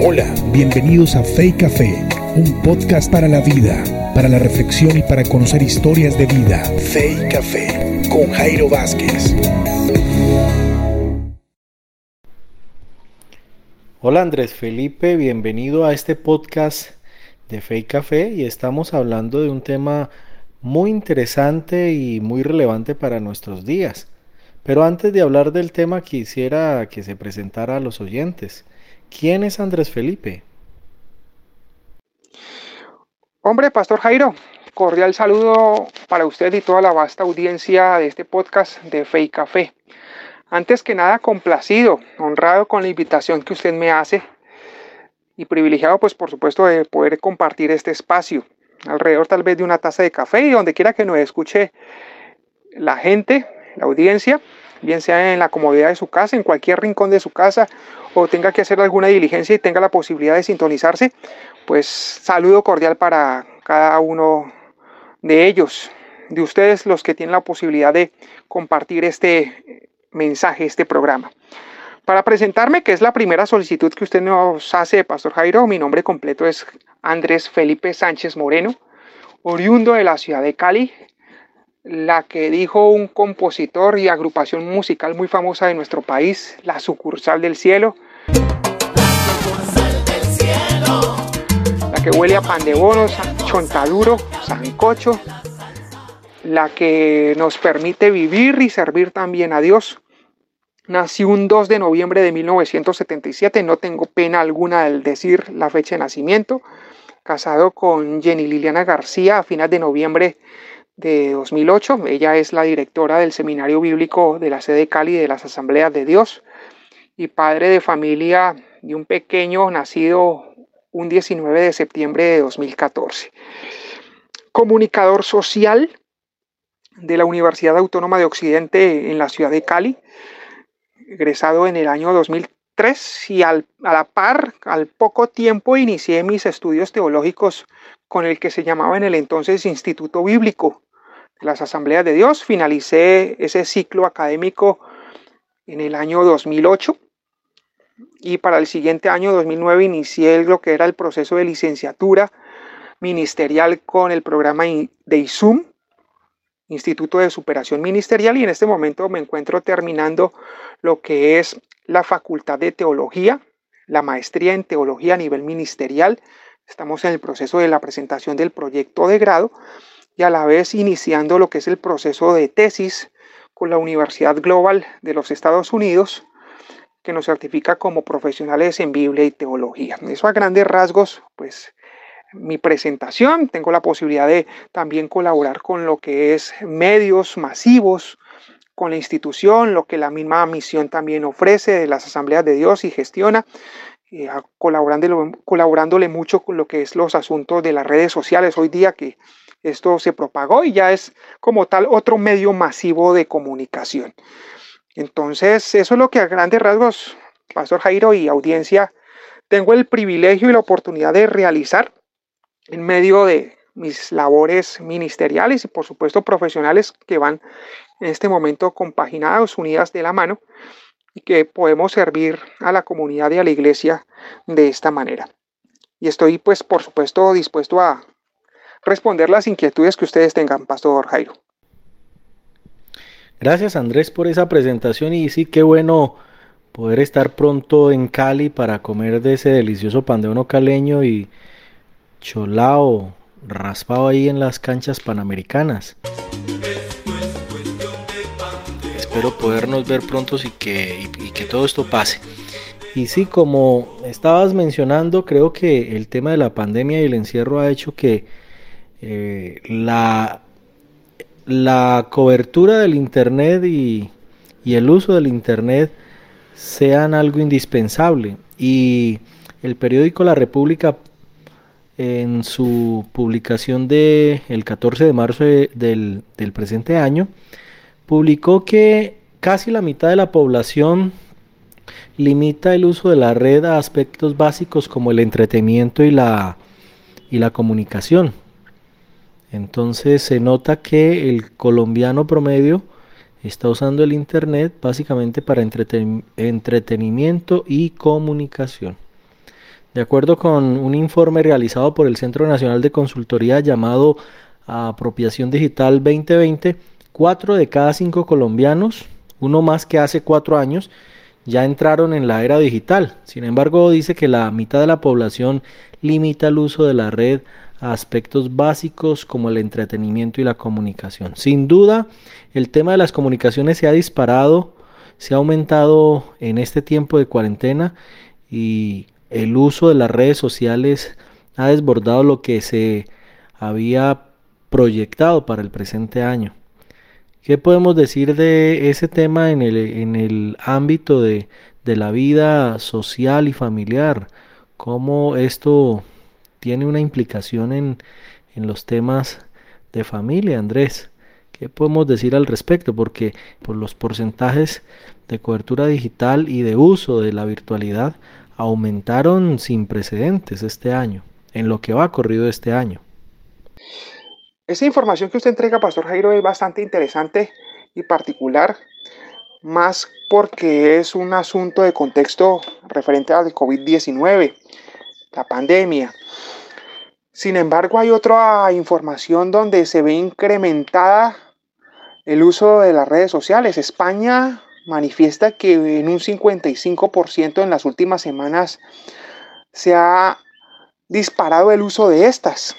Hola, bienvenidos a Fe Café, un podcast para la vida, para la reflexión y para conocer historias de vida. Fe Café con Jairo Vázquez. Hola Andrés Felipe, bienvenido a este podcast de Fe Café y estamos hablando de un tema muy interesante y muy relevante para nuestros días. Pero antes de hablar del tema quisiera que se presentara a los oyentes. ¿Quién es Andrés Felipe? Hombre, Pastor Jairo, cordial saludo para usted y toda la vasta audiencia de este podcast de Fe y Café. Antes que nada, complacido, honrado con la invitación que usted me hace y privilegiado, pues por supuesto, de poder compartir este espacio alrededor tal vez de una taza de café y donde quiera que nos escuche la gente, la audiencia, bien sea en la comodidad de su casa, en cualquier rincón de su casa o tenga que hacer alguna diligencia y tenga la posibilidad de sintonizarse, pues saludo cordial para cada uno de ellos, de ustedes los que tienen la posibilidad de compartir este mensaje, este programa. Para presentarme, que es la primera solicitud que usted nos hace, Pastor Jairo, mi nombre completo es Andrés Felipe Sánchez Moreno, oriundo de la ciudad de Cali, la que dijo un compositor y agrupación musical muy famosa de nuestro país, La Sucursal del Cielo. La que huele a pan de bonos, chontaduro, sancocho, la que nos permite vivir y servir también a Dios. Nací un 2 de noviembre de 1977, no tengo pena alguna al decir la fecha de nacimiento. Casado con Jenny Liliana García a finales de noviembre de 2008. Ella es la directora del Seminario Bíblico de la sede Cali de las Asambleas de Dios y padre de familia de un pequeño nacido un 19 de septiembre de 2014. Comunicador social de la Universidad Autónoma de Occidente en la ciudad de Cali, egresado en el año 2003 y al, a la par, al poco tiempo, inicié mis estudios teológicos con el que se llamaba en el entonces Instituto Bíblico las Asambleas de Dios. Finalicé ese ciclo académico en el año 2008 y para el siguiente año 2009 inicié lo que era el proceso de licenciatura ministerial con el programa de ISUM, Instituto de Superación Ministerial, y en este momento me encuentro terminando lo que es la Facultad de Teología, la maestría en Teología a nivel ministerial. Estamos en el proceso de la presentación del proyecto de grado y a la vez iniciando lo que es el proceso de tesis con la Universidad Global de los Estados Unidos, que nos certifica como profesionales en Biblia y teología. Eso a grandes rasgos, pues mi presentación. Tengo la posibilidad de también colaborar con lo que es medios masivos, con la institución, lo que la misma misión también ofrece de las asambleas de Dios y gestiona, eh, colaborándole, colaborándole mucho con lo que es los asuntos de las redes sociales hoy día que esto se propagó y ya es como tal otro medio masivo de comunicación. Entonces, eso es lo que a grandes rasgos, Pastor Jairo y audiencia, tengo el privilegio y la oportunidad de realizar en medio de mis labores ministeriales y por supuesto profesionales que van en este momento compaginados, unidas de la mano y que podemos servir a la comunidad y a la iglesia de esta manera. Y estoy pues por supuesto dispuesto a responder las inquietudes que ustedes tengan, Pastor Jairo. Gracias Andrés por esa presentación y sí, qué bueno poder estar pronto en Cali para comer de ese delicioso pan de uno caleño y cholao raspado ahí en las canchas panamericanas. Espero podernos ver pronto y que, y que todo esto pase. Y sí, como estabas mencionando, creo que el tema de la pandemia y el encierro ha hecho que eh, la, la cobertura del Internet y, el uso del Internet sean algo indispensable. Y el periódico La República en su publicación del el 14 de marzo del, del, presente año, publicó que casi la mitad de la población limita el uso de la red a aspectos básicos como el entretenimiento y la, y la comunicación. Entonces se nota que el colombiano promedio está usando el Internet básicamente para entretenimiento y comunicación. De acuerdo con un informe realizado por el Centro Nacional de Consultoría llamado Apropiación Digital 2020, cuatro de cada cinco colombianos, uno más que hace cuatro años, ya entraron en la era digital. Sin embargo, dice que la mitad de la población limita el uso de la red aspectos básicos como el entretenimiento y la comunicación. Sin duda, el tema de las comunicaciones se ha disparado, se ha aumentado en este tiempo de cuarentena y el uso de las redes sociales ha desbordado lo que se había proyectado para el presente año. ¿Qué podemos decir de ese tema en el, en el ámbito de, de la vida social y familiar? ¿Cómo esto tiene una implicación en, en los temas de familia, Andrés? ¿Qué podemos decir al respecto? Porque por los porcentajes de cobertura digital y de uso de la virtualidad aumentaron sin precedentes este año, en lo que va corrido este año. Esa información que usted entrega, Pastor Jairo, es bastante interesante y particular, más porque es un asunto de contexto referente al COVID-19, la pandemia. Sin embargo, hay otra información donde se ve incrementada el uso de las redes sociales. España manifiesta que en un 55% en las últimas semanas se ha disparado el uso de estas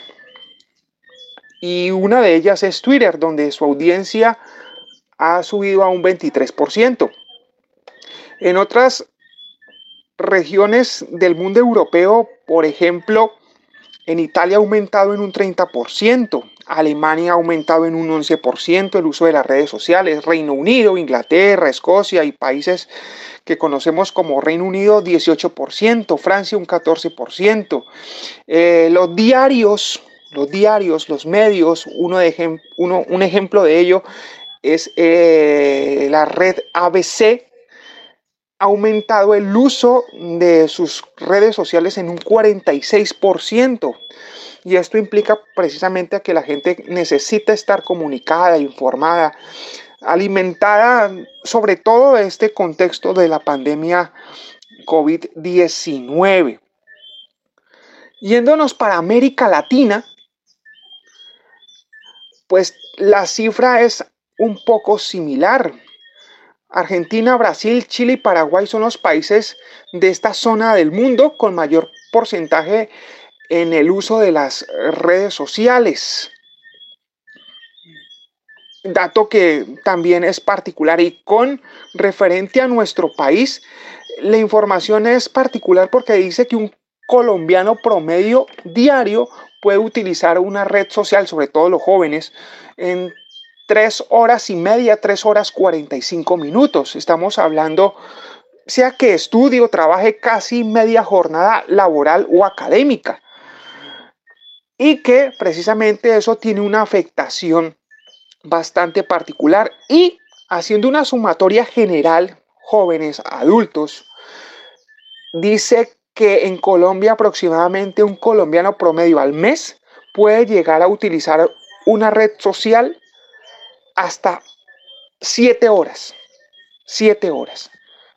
y una de ellas es Twitter, donde su audiencia ha subido a un 23%. En otras regiones del mundo europeo, por ejemplo, en Italia ha aumentado en un 30%, Alemania ha aumentado en un 11% el uso de las redes sociales, Reino Unido, Inglaterra, Escocia y países que conocemos como Reino Unido 18%, Francia un 14%. Eh, los diarios los diarios, los medios, uno de uno, un ejemplo de ello es eh, la red ABC, aumentado el uso de sus redes sociales en un 46%. Y esto implica precisamente a que la gente necesita estar comunicada, informada, alimentada, sobre todo este contexto de la pandemia COVID-19. Yéndonos para América Latina, pues la cifra es un poco similar. Argentina, Brasil, Chile y Paraguay son los países de esta zona del mundo con mayor porcentaje en el uso de las redes sociales. Dato que también es particular y con referente a nuestro país, la información es particular porque dice que un colombiano promedio diario puede utilizar una red social, sobre todo los jóvenes, en tres horas y media, tres horas 45 minutos. Estamos hablando, sea que estudie o trabaje casi media jornada laboral o académica. Y que precisamente eso tiene una afectación bastante particular. Y haciendo una sumatoria general, jóvenes, adultos, dice que en Colombia aproximadamente un colombiano promedio al mes puede llegar a utilizar una red social hasta siete horas. Siete horas.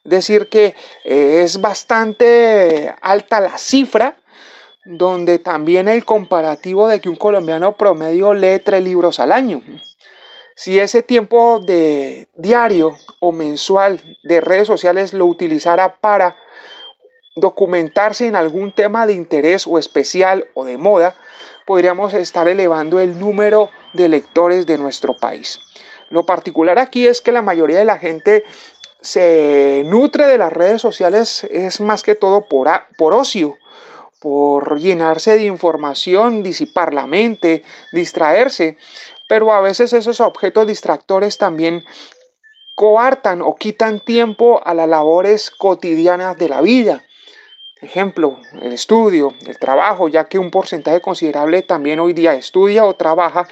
Decir, que eh, es bastante alta la cifra, donde también el comparativo de que un colombiano promedio lee tres libros al año. Si ese tiempo de diario o mensual de redes sociales lo utilizara para documentarse en algún tema de interés o especial o de moda, podríamos estar elevando el número de lectores de nuestro país. Lo particular aquí es que la mayoría de la gente se nutre de las redes sociales es más que todo por, por ocio, por llenarse de información, disipar la mente, distraerse, pero a veces esos objetos distractores también coartan o quitan tiempo a las labores cotidianas de la vida. Ejemplo, el estudio, el trabajo, ya que un porcentaje considerable también hoy día estudia o trabaja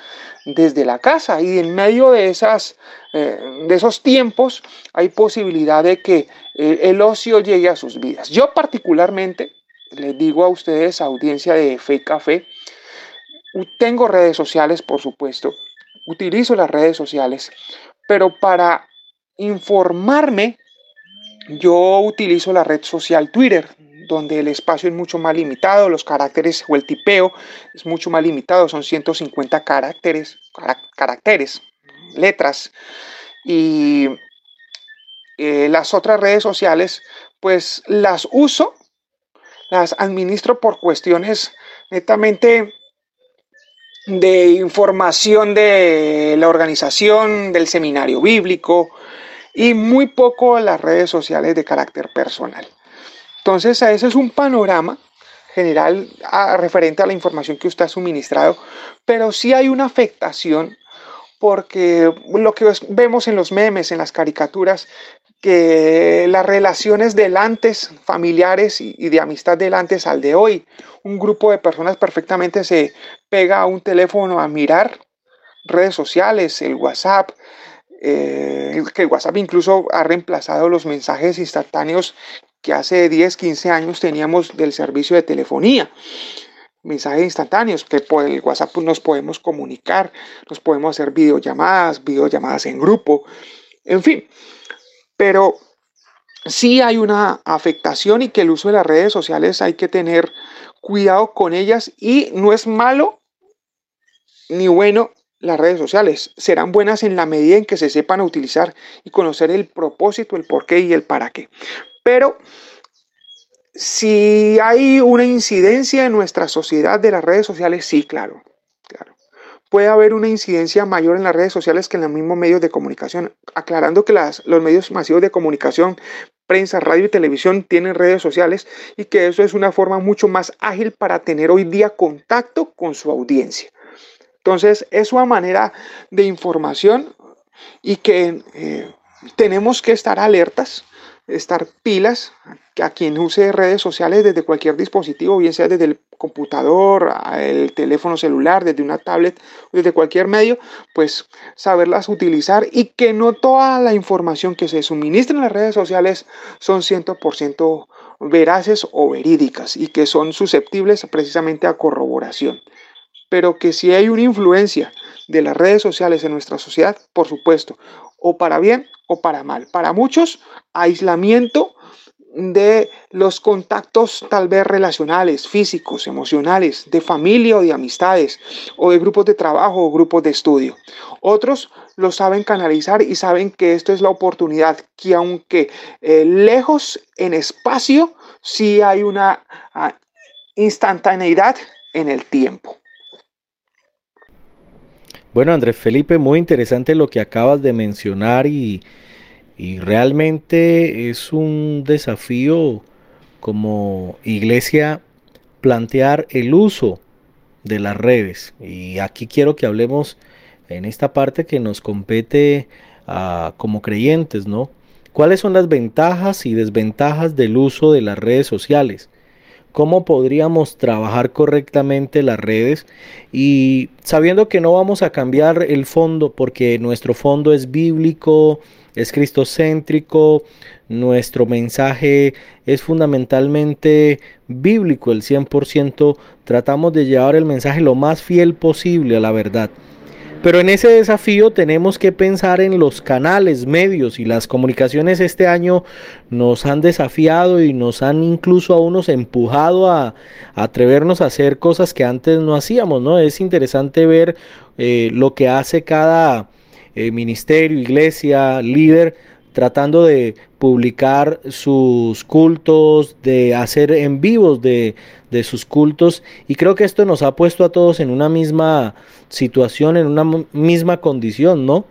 desde la casa y en medio de, esas, eh, de esos tiempos hay posibilidad de que eh, el ocio llegue a sus vidas. Yo particularmente, les digo a ustedes, audiencia de Fe Café, tengo redes sociales, por supuesto, utilizo las redes sociales, pero para informarme, yo utilizo la red social Twitter donde el espacio es mucho más limitado, los caracteres o el tipeo es mucho más limitado, son 150 caracteres, caracteres letras. Y eh, las otras redes sociales, pues las uso, las administro por cuestiones netamente de información de la organización, del seminario bíblico y muy poco las redes sociales de carácter personal. Entonces, ese es un panorama general referente a la información que usted ha suministrado, pero sí hay una afectación porque lo que vemos en los memes, en las caricaturas, que las relaciones del antes, familiares y, de amistad del antes al de hoy, un grupo de personas perfectamente se pega a un teléfono a mirar redes sociales, el WhatsApp, eh, que el WhatsApp incluso ha reemplazado los mensajes instantáneos que hace 10, 15 años teníamos del servicio de telefonía mensajes instantáneos, que por el WhatsApp nos podemos comunicar, nos podemos hacer videollamadas, videollamadas en grupo, en fin. Pero sí hay una afectación y que el uso de las redes sociales hay que tener cuidado con ellas y no es malo ni bueno las redes sociales. Serán buenas en la medida en que se sepan utilizar y conocer el propósito, el porqué y el para qué. Pero si hay una incidencia en nuestra sociedad de las redes sociales, sí, claro, claro. Puede haber una incidencia mayor en las redes sociales que en los mismos medios de comunicación, aclarando que los medios masivos de comunicación, prensa, radio y televisión tienen redes sociales y que eso es una forma mucho más ágil para tener hoy día contacto con su audiencia. Entonces, es una manera de información y que eh, tenemos que estar alertas estar pilas a quien use redes sociales desde cualquier dispositivo, bien sea desde el computador, el teléfono celular, desde una tablet, desde cualquier medio, pues saberlas utilizar y que no toda la información que se suministra en las redes sociales son 100% veraces o verídicas y que son susceptibles precisamente a corroboración. Pero que si hay una influencia de las redes sociales en nuestra sociedad, por supuesto, o para bien o para mal. Para muchos, aislamiento de los contactos tal vez relacionales, físicos, emocionales, de familia o de amistades, o de grupos de trabajo o grupos de estudio. Otros lo saben canalizar y saben que esto es la oportunidad, que aunque eh, lejos en espacio, sí hay una ah, instantaneidad en el tiempo. Bueno, Andrés Felipe, muy interesante lo que acabas de mencionar y, realmente es un desafío como iglesia plantear el uso de las redes. Y aquí quiero que hablemos en esta parte que nos compete a, como creyentes, ¿no? ¿Cuáles son las ventajas y desventajas del uso de las redes sociales? Cómo podríamos trabajar correctamente las redes y sabiendo que no vamos a cambiar el fondo porque nuestro fondo es bíblico, es cristocéntrico, nuestro mensaje es fundamentalmente bíblico, el 100% tratamos de llevar el mensaje lo más fiel posible a la verdad. Pero en ese desafío tenemos que pensar en los canales, medios y las comunicaciones este año nos han desafiado y nos han incluso a unos empujado a, atrevernos a hacer cosas que antes no hacíamos, ¿no? Es interesante ver eh, lo que hace cada eh, ministerio, iglesia, líder tratando de publicar sus cultos, de hacer en vivos de, de, sus cultos. Y creo que esto nos ha puesto a todos en una misma situación, en una misma condición, ¿no?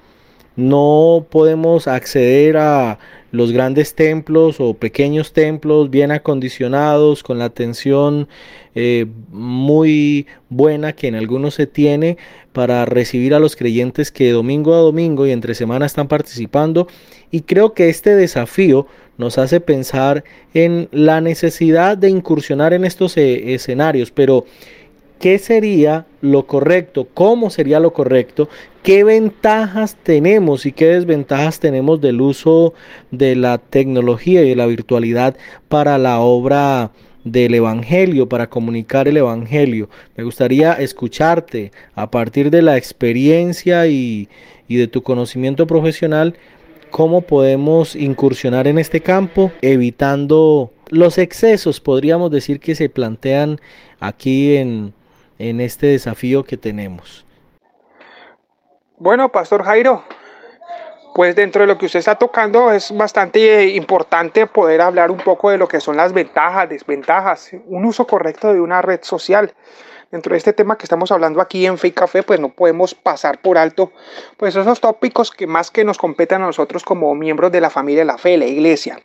No podemos acceder a los grandes templos o pequeños templos bien acondicionados, con la atención eh, muy buena que en algunos se tiene para recibir a los creyentes que domingo a domingo y entre semana están participando y creo que este desafío nos hace pensar en la necesidad de incursionar en estos eh, escenarios, pero ¿qué sería lo correcto? ¿Cómo sería lo correcto? ¿Qué ventajas tenemos y qué desventajas tenemos del uso de la tecnología y de la virtualidad para la obra del Evangelio, para comunicar el Evangelio? Me gustaría escucharte a partir de la experiencia y, y de tu conocimiento profesional cómo podemos incursionar en este campo evitando los excesos, podríamos decir, que se plantean aquí en, en este desafío que tenemos. Bueno, Pastor Jairo, pues dentro de lo que usted está tocando es bastante importante poder hablar un poco de lo que son las ventajas, desventajas, un uso correcto de una red social. Dentro de este tema que estamos hablando aquí en Fake Café, pues no podemos pasar por alto pues esos tópicos que más que nos competen a nosotros como miembros de la familia de la fe, la iglesia.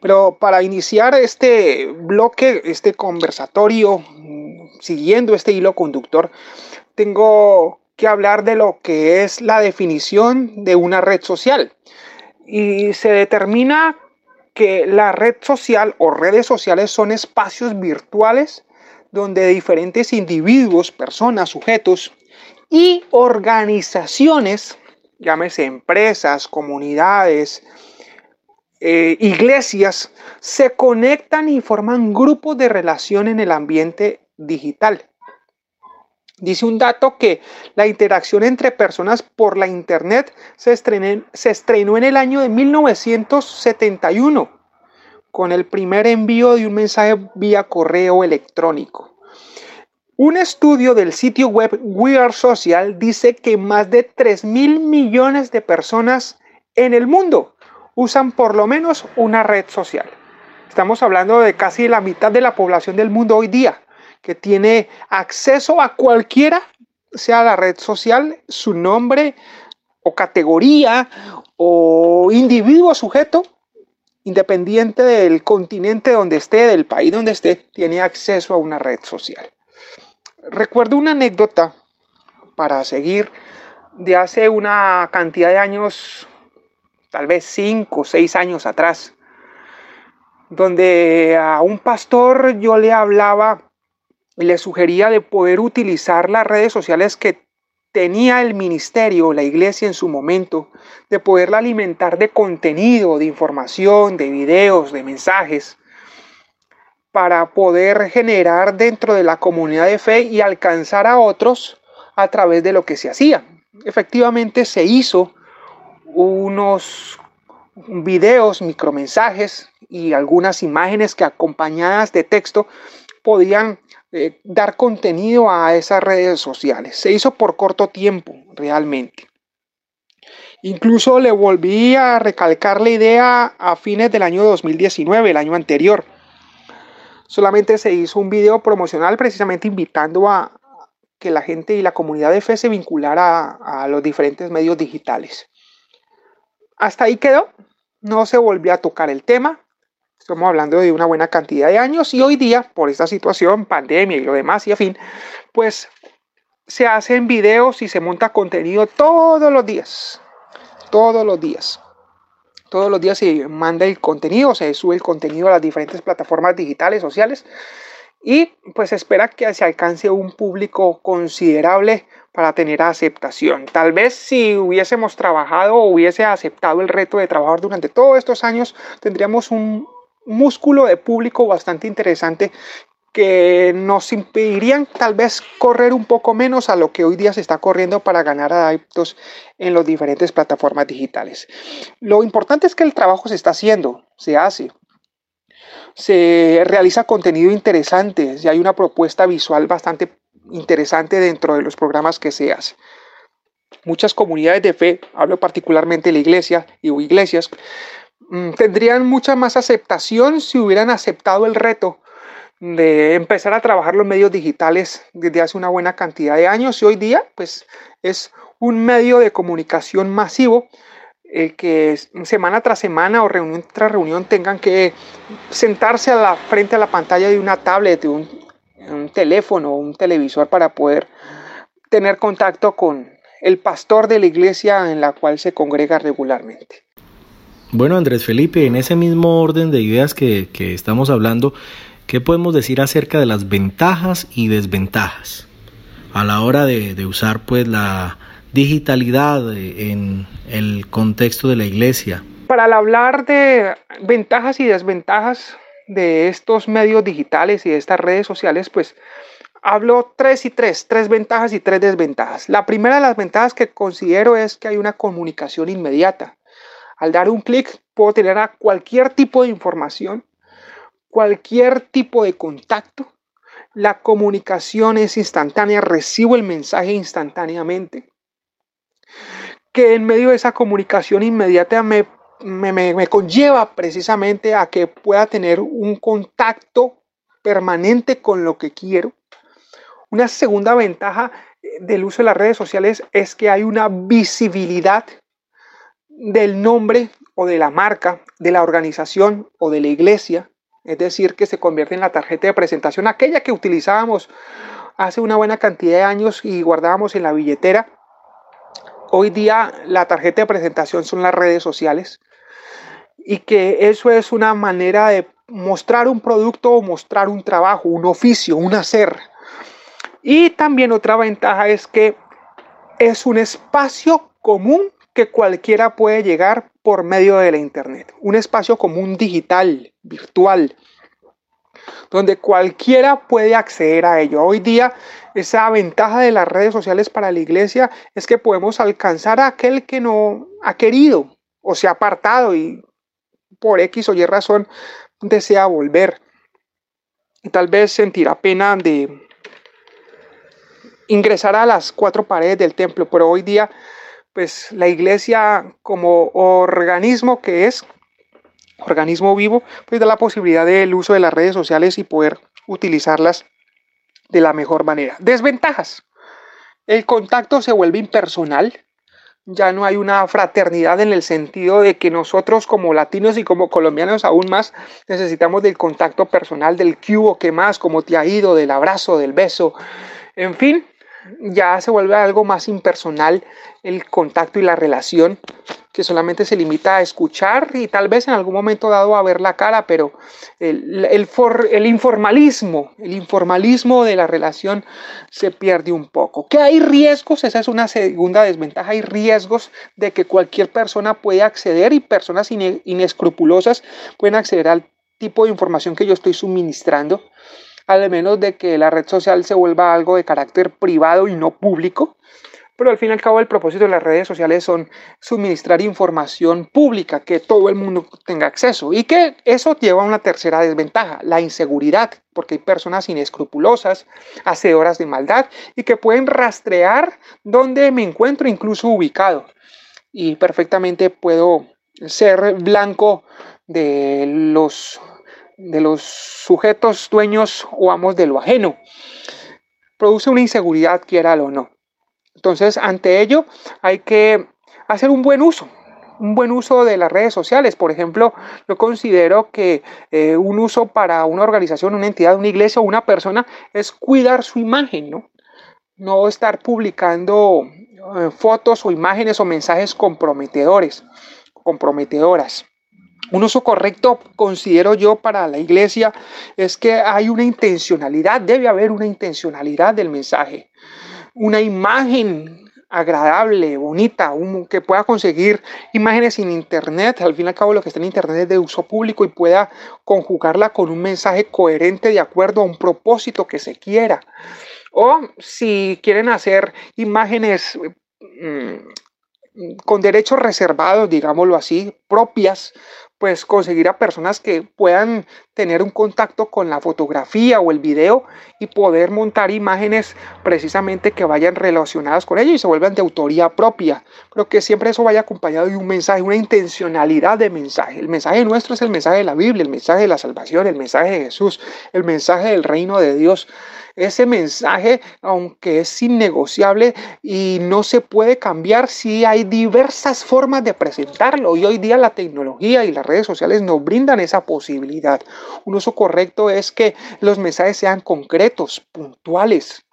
Pero para iniciar este bloque, este conversatorio, siguiendo este hilo conductor, tengo que hablar de lo que es la definición de una red social. Y se determina que la red social o redes sociales son espacios virtuales donde diferentes individuos, personas, sujetos y organizaciones, llámese empresas, comunidades, eh, iglesias, se conectan y forman grupos de relación en el ambiente digital. Dice un dato que la interacción entre personas por la Internet se, se estrenó en el año de 1971 con el primer envío de un mensaje vía correo electrónico. Un estudio del sitio web We Are Social dice que más de 3 mil millones de personas en el mundo usan por lo menos una red social. Estamos hablando de casi la mitad de la población del mundo hoy día que tiene acceso a cualquiera, sea la red social, su nombre o categoría o individuo sujeto, independiente del continente donde esté, del país donde esté, tiene acceso a una red social. Recuerdo una anécdota para seguir de hace una cantidad de años, tal vez cinco o seis años atrás, donde a un pastor yo le hablaba le sugería de poder utilizar las redes sociales que tenía el ministerio, la iglesia en su momento, de poderla alimentar de contenido, de información, de videos, de mensajes, para poder generar dentro de la comunidad de fe y alcanzar a otros a través de lo que se hacía. Efectivamente se hizo unos videos, micromensajes y algunas imágenes que acompañadas de texto podían eh, dar contenido a esas redes sociales. Se hizo por corto tiempo, realmente. Incluso le volví a recalcar la idea a fines del año 2019, el año anterior. Solamente se hizo un video promocional precisamente invitando a que la gente y la comunidad de fe se vinculara a, a los diferentes medios digitales. Hasta ahí quedó. No se volvió a tocar el tema. Estamos hablando de una buena cantidad de años y hoy día, por esta situación, pandemia y lo demás y a fin, pues se hacen videos y se monta contenido todos los días. Todos los días. Todos los días se manda el contenido, se sube el contenido a las diferentes plataformas digitales, sociales y pues espera que se alcance un público considerable para tener aceptación. Tal vez si hubiésemos trabajado o hubiese aceptado el reto de trabajar durante todos estos años, tendríamos un músculo de público bastante interesante que nos impedirían tal vez correr un poco menos a lo que hoy día se está corriendo para ganar adeptos en las diferentes plataformas digitales. Lo importante es que el trabajo se está haciendo, se hace, se realiza contenido interesante, y hay una propuesta visual bastante interesante dentro de los programas que se hace. Muchas comunidades de fe, hablo particularmente de la iglesia y iglesias, tendrían mucha más aceptación si hubieran aceptado el reto de empezar a trabajar los medios digitales desde hace una buena cantidad de años y hoy día pues es un medio de comunicación masivo el que semana tras semana o reunión tras reunión tengan que sentarse a la frente a la pantalla de una tablet, de un, un teléfono o un televisor para poder tener contacto con el pastor de la iglesia en la cual se congrega regularmente. Bueno, Andrés Felipe, en ese mismo orden de ideas que, estamos hablando, ¿qué podemos decir acerca de las ventajas y desventajas a la hora de, usar pues la digitalidad en el contexto de la iglesia? Para hablar de ventajas y desventajas de estos medios digitales y de estas redes sociales, pues hablo tres y tres, tres ventajas y tres desventajas. La primera de las ventajas que considero es que hay una comunicación inmediata. Al dar un clic puedo tener cualquier tipo de información. cualquier tipo de contacto, la comunicación es instantánea, recibo el mensaje instantáneamente. Que en medio de esa comunicación inmediata me, me, conlleva precisamente a que pueda tener un contacto permanente con lo que quiero. Una segunda ventaja eh, del uso de las redes sociales es que hay una visibilidad del nombre o de la marca, de la organización o de la iglesia es decir, que se convierte en la tarjeta de presentación, aquella que utilizábamos hace una buena cantidad de años y guardábamos en la billetera. Hoy día la tarjeta de presentación son las redes sociales y que eso es una manera de mostrar un producto o mostrar un trabajo, un oficio, un hacer. Y también otra ventaja es que es un espacio común que cualquiera puede llegar por medio de la Internet. Un espacio común digital, virtual, donde cualquiera puede acceder a ello. Hoy día, esa ventaja de las redes sociales para la iglesia es que podemos alcanzar a aquel que no ha querido o se ha apartado y por X o Y razón desea volver. Y tal vez sentirá pena de ingresar a las cuatro paredes del templo, pero hoy día pues la iglesia como organismo que es, organismo vivo, pues da la posibilidad del uso de las redes sociales y poder utilizarlas de la mejor manera. Desventajas. El contacto se vuelve impersonal. Ya no hay una fraternidad en el sentido de que nosotros como latinos y como colombianos aún más necesitamos del contacto personal, del cubo que más, como te ha ido, del abrazo, del beso. En fin, ya se vuelve algo más impersonal el contacto y la relación, que solamente se limita a escuchar y tal vez en algún momento dado a ver la cara, pero el, el, informalismo, el informalismo de la relación se pierde un poco. Que hay riesgos, esa es una segunda desventaja, hay riesgos de que cualquier persona puede acceder y personas inescrupulosas pueden acceder al tipo de información que yo estoy suministrando al menos de que la red social se vuelva algo de carácter privado y no público. Pero al fin y al cabo el propósito de las redes sociales son suministrar información pública, que todo el mundo tenga acceso y que eso lleva a una tercera desventaja, la inseguridad, porque hay personas inescrupulosas, hacedoras de maldad y que pueden rastrear dónde me encuentro incluso ubicado. Y perfectamente puedo ser blanco de los de los sujetos dueños o amos de lo ajeno. Produce una inseguridad, quiera o no. Entonces, ante ello, hay que hacer un buen uso, un buen uso de las redes sociales. Por ejemplo, yo considero que eh, un uso para una organización, una entidad, una iglesia o una persona es cuidar su imagen, ¿no? No estar publicando eh, fotos o imágenes o mensajes comprometedores, comprometedoras. Un uso correcto, considero yo, para la iglesia es que hay una intencionalidad, debe haber una intencionalidad del mensaje, una imagen agradable, bonita, que pueda conseguir imágenes en internet, al fin y al cabo lo que está en internet es de uso público y pueda conjugarla con un mensaje coherente de acuerdo a un propósito que se quiera. O si quieren hacer imágenes mm, con derechos reservados, digámoslo así, propias, pues conseguir a personas que puedan tener un contacto con la fotografía o el video y poder montar imágenes precisamente que vayan relacionadas con ello y se vuelvan de autoría propia. Creo que siempre eso vaya acompañado de un mensaje, una intencionalidad de mensaje. El mensaje nuestro es el mensaje de la Biblia, el mensaje de la salvación, el mensaje de Jesús, el mensaje del reino de Dios ese mensaje, aunque es innegociable y no se puede cambiar, sí hay diversas formas de presentarlo. Y hoy día la tecnología y las redes sociales nos brindan esa posibilidad. Un uso correcto es que los mensajes sean concretos, puntuales,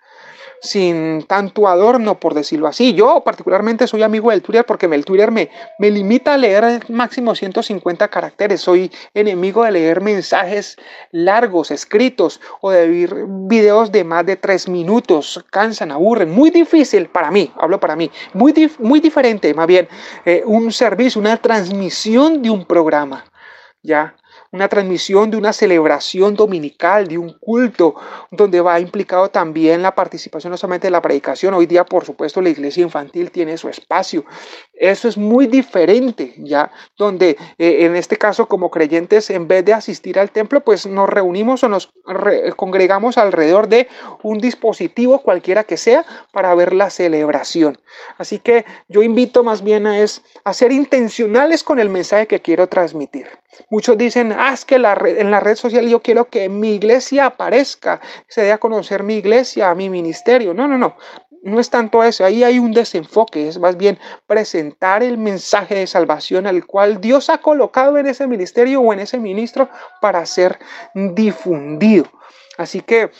sin tanto adorno, por decirlo así. Yo particularmente soy amigo del Twitter porque el Twitter me, me limita a leer máximo 150 caracteres. Soy enemigo de leer mensajes largos, escritos o de ver videos de más de tres minutos. Cansan, aburren. Muy difícil para mí, hablo para mí. Muy, muy diferente, más bien, eh, un servicio, una transmisión de un programa. ¿Ya? Una transmisión de una celebración dominical, de un culto, donde va implicado también la participación no solamente de la predicación. Hoy día, por supuesto, la iglesia infantil tiene su espacio, Eso es muy diferente, ya, donde eh, en este caso como creyentes, en vez de asistir al templo, pues nos reunimos o nos congregamos alrededor de un dispositivo cualquiera que sea para ver la celebración. Así que yo invito más bien a, es, a ser intencionales con el mensaje que quiero transmitir. Muchos dicen, ah, es que la en la red social yo quiero que mi iglesia aparezca, se dé a conocer mi iglesia, mi ministerio. No, no, no no es tanto eso, ahí hay un desenfoque, es más bien presentar el mensaje de salvación al cual Dios ha colocado en ese ministerio o en ese ministro para ser difundido. Así que,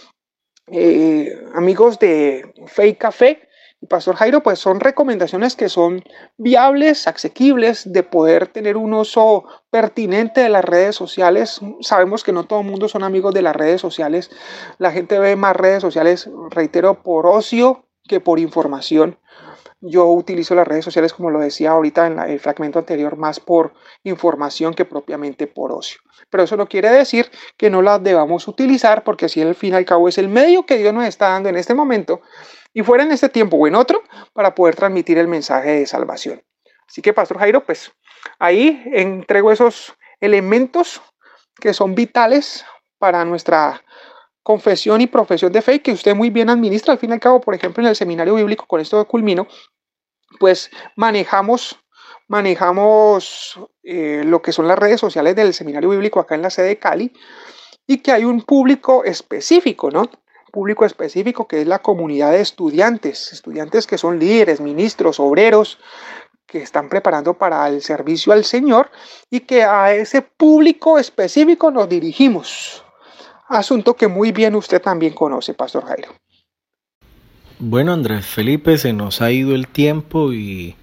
eh, amigos de Fe Café, Pastor Jairo, pues son recomendaciones que son viables, asequibles, de poder tener un uso pertinente de las redes sociales. Sabemos que no todo el mundo son amigos de las redes sociales. La gente ve más redes sociales, reitero, por ocio, que por información. Yo utilizo las redes sociales, como lo decía ahorita en el fragmento anterior, más por información que propiamente por ocio. Pero eso no quiere decir que no las debamos utilizar, porque así al fin y al cabo es el medio que Dios nos está dando en este momento, y fuera en este tiempo o en otro, para poder transmitir el mensaje de salvación. Así que, Pastor Jairo, pues ahí entrego esos elementos que son vitales para nuestra confesión y profesión de fe que usted muy bien administra. Al fin y al cabo, por ejemplo, en el seminario bíblico, con esto culmino, pues manejamos, manejamos eh, lo que son las redes sociales del seminario bíblico acá en la sede de Cali y que hay un público específico, ¿no? Público específico que es la comunidad de estudiantes, estudiantes que son líderes, ministros, obreros, que están preparando para el servicio al Señor y que a ese público específico nos dirigimos asunto que muy bien usted también conoce, Pastor Jairo. Bueno, Andrés Felipe, se nos ha ido el tiempo y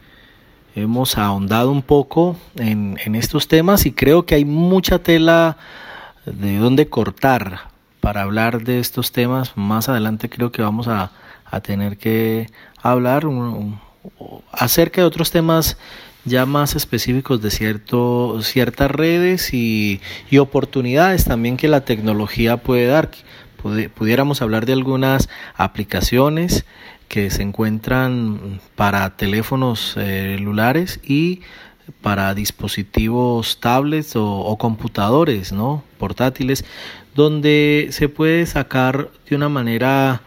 hemos ahondado un poco en, estos temas y creo que hay mucha tela de dónde cortar para hablar de estos temas. Más adelante creo que vamos a, tener que hablar acerca de otros temas ya más específicos de cierto, ciertas redes y, oportunidades también que la tecnología puede dar. Pudiéramos hablar de algunas aplicaciones que se encuentran para teléfonos eh, celulares y para dispositivos tablets o, computadores ¿no? portátiles donde se puede sacar de una manera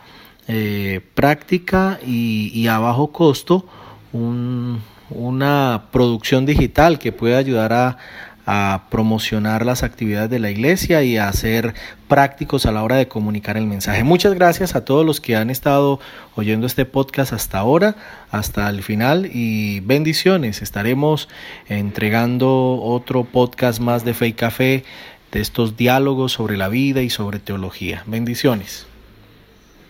eh, práctica y a bajo costo un, una producción digital que puede ayudar a, promocionar las actividades de la iglesia y a ser prácticos a la hora de comunicar el mensaje. Muchas gracias a todos los que han estado oyendo este podcast hasta ahora, hasta el final y bendiciones. Estaremos entregando otro podcast más de Fe y Café de estos diálogos sobre la vida y sobre teología. Bendiciones.